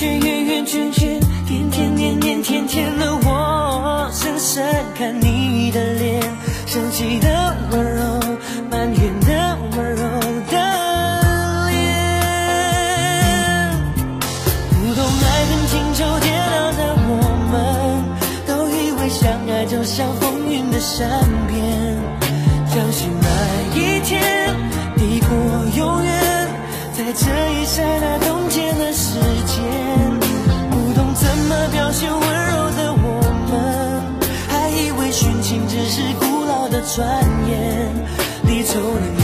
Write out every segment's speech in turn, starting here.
圈圆圆圈圈，天天年年天天的我，深深看你的脸，生气的温柔，埋怨的温柔的脸，不懂爱恨情仇跌倒的我们，都以为相爱就像风云的善变，相信那一天抵过永远，在这一刹那言，离愁能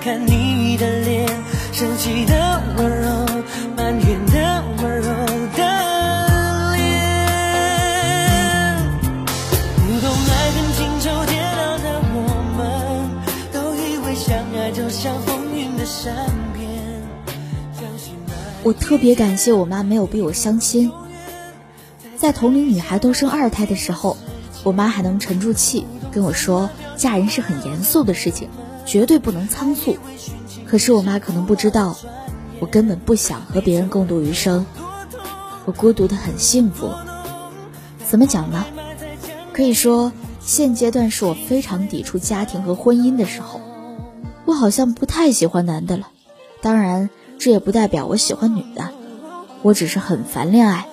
看你的脸，生气的温柔，埋怨的温柔的脸，不懂爱恨情仇跌倒在我们，都以为相爱就像风云的善变，相信那我特别感谢我妈没有逼我相亲。在同龄女孩都生二胎的时候，我妈还能沉住气跟我说，嫁人是很严肃的事情，绝对不能仓促。可是我妈可能不知道，我根本不想和别人共度余生，我孤独的很幸福。怎么讲呢？可以说，现阶段是我非常抵触家庭和婚姻的时候。我好像不太喜欢男的了，当然，这也不代表我喜欢女的，我只是很烦恋爱。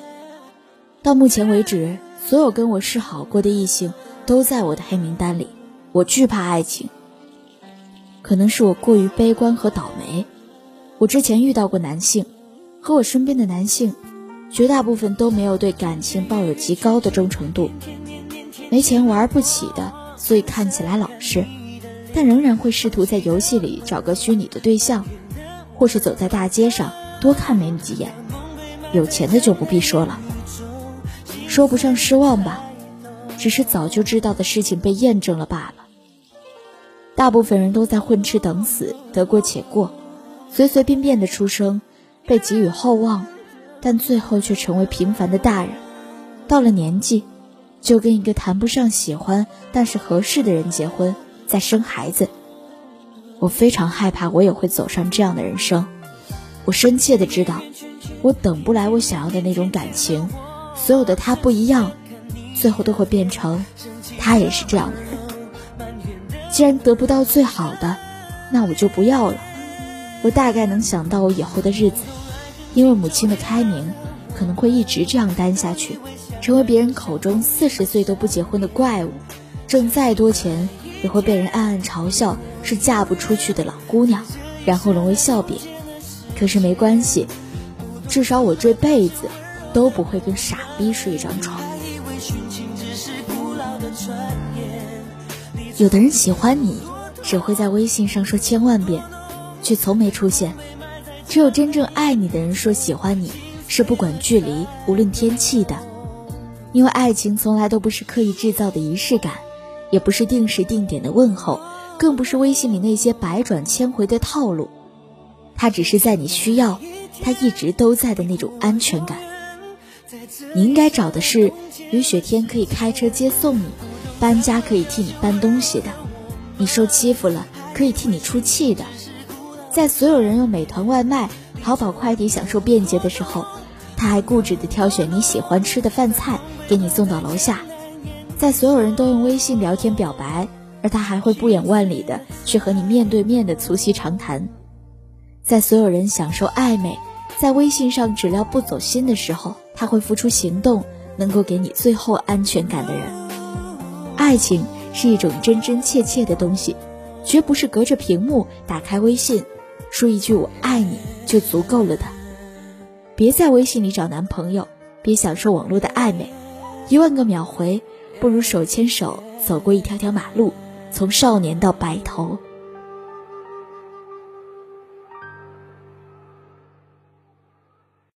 到目前为止，所有跟我示好过的异性都在我的黑名单里。我惧怕爱情，可能是我过于悲观和倒霉。我之前遇到过男性，和我身边的男性，绝大部分都没有对感情抱有极高的忠诚度。没钱玩不起的，所以看起来老实，但仍然会试图在游戏里找个虚拟的对象，或是走在大街上多看美女几眼。有钱的就不必说了。说不上失望吧，只是早就知道的事情被验证了罢了。大部分人都在混吃等死，得过且过，随随便便的出生，被给予厚望，但最后却成为平凡的大人。到了年纪，就跟一个谈不上喜欢但是合适的人结婚，再生孩子。我非常害怕，我也会走上这样的人生。我深切的知道，我等不来我想要的那种感情。所有的他不一样，最后都会变成他也是这样的。既然得不到最好的，那我就不要了。我大概能想到我以后的日子，因为母亲的开明，可能会一直这样单下去，成为别人口中四十岁都不结婚的怪物，挣再多钱也会被人暗暗嘲笑是嫁不出去的老姑娘，然后沦为笑柄。可是没关系，至少我这辈子。都不会跟傻逼睡一张床。有的人喜欢你，只会在微信上说千万遍，却从没出现。只有真正爱你的人说喜欢你，是不管距离，无论天气的。因为爱情从来都不是刻意制造的仪式感，也不是定时定点的问候，更不是微信里那些百转千回的套路。它只是在你需要，它一直都在的那种安全感。你应该找的是雨雪天可以开车接送你，搬家可以替你搬东西的，你受欺负了可以替你出气的，在所有人用美团外卖、淘宝快递享受便捷的。时候，他还固执地挑选你喜欢吃的。饭菜给你送到楼下；在所有人都用微信聊天表白，而他还会不远万里的。去和你面对面的。促膝长谈；在所有人享受暧昧，在微信上只聊不走心的。时候。他会付出行动，能够给你最后安全感的。人。爱情是一种真真切切的东西，绝不是隔着屏幕打开微信，说一句“我爱你”就足够了的。别在微信里找男朋友，别享受网络的暧昧。一万个秒回，不如手牵手走过一条条马路，从少年到白头。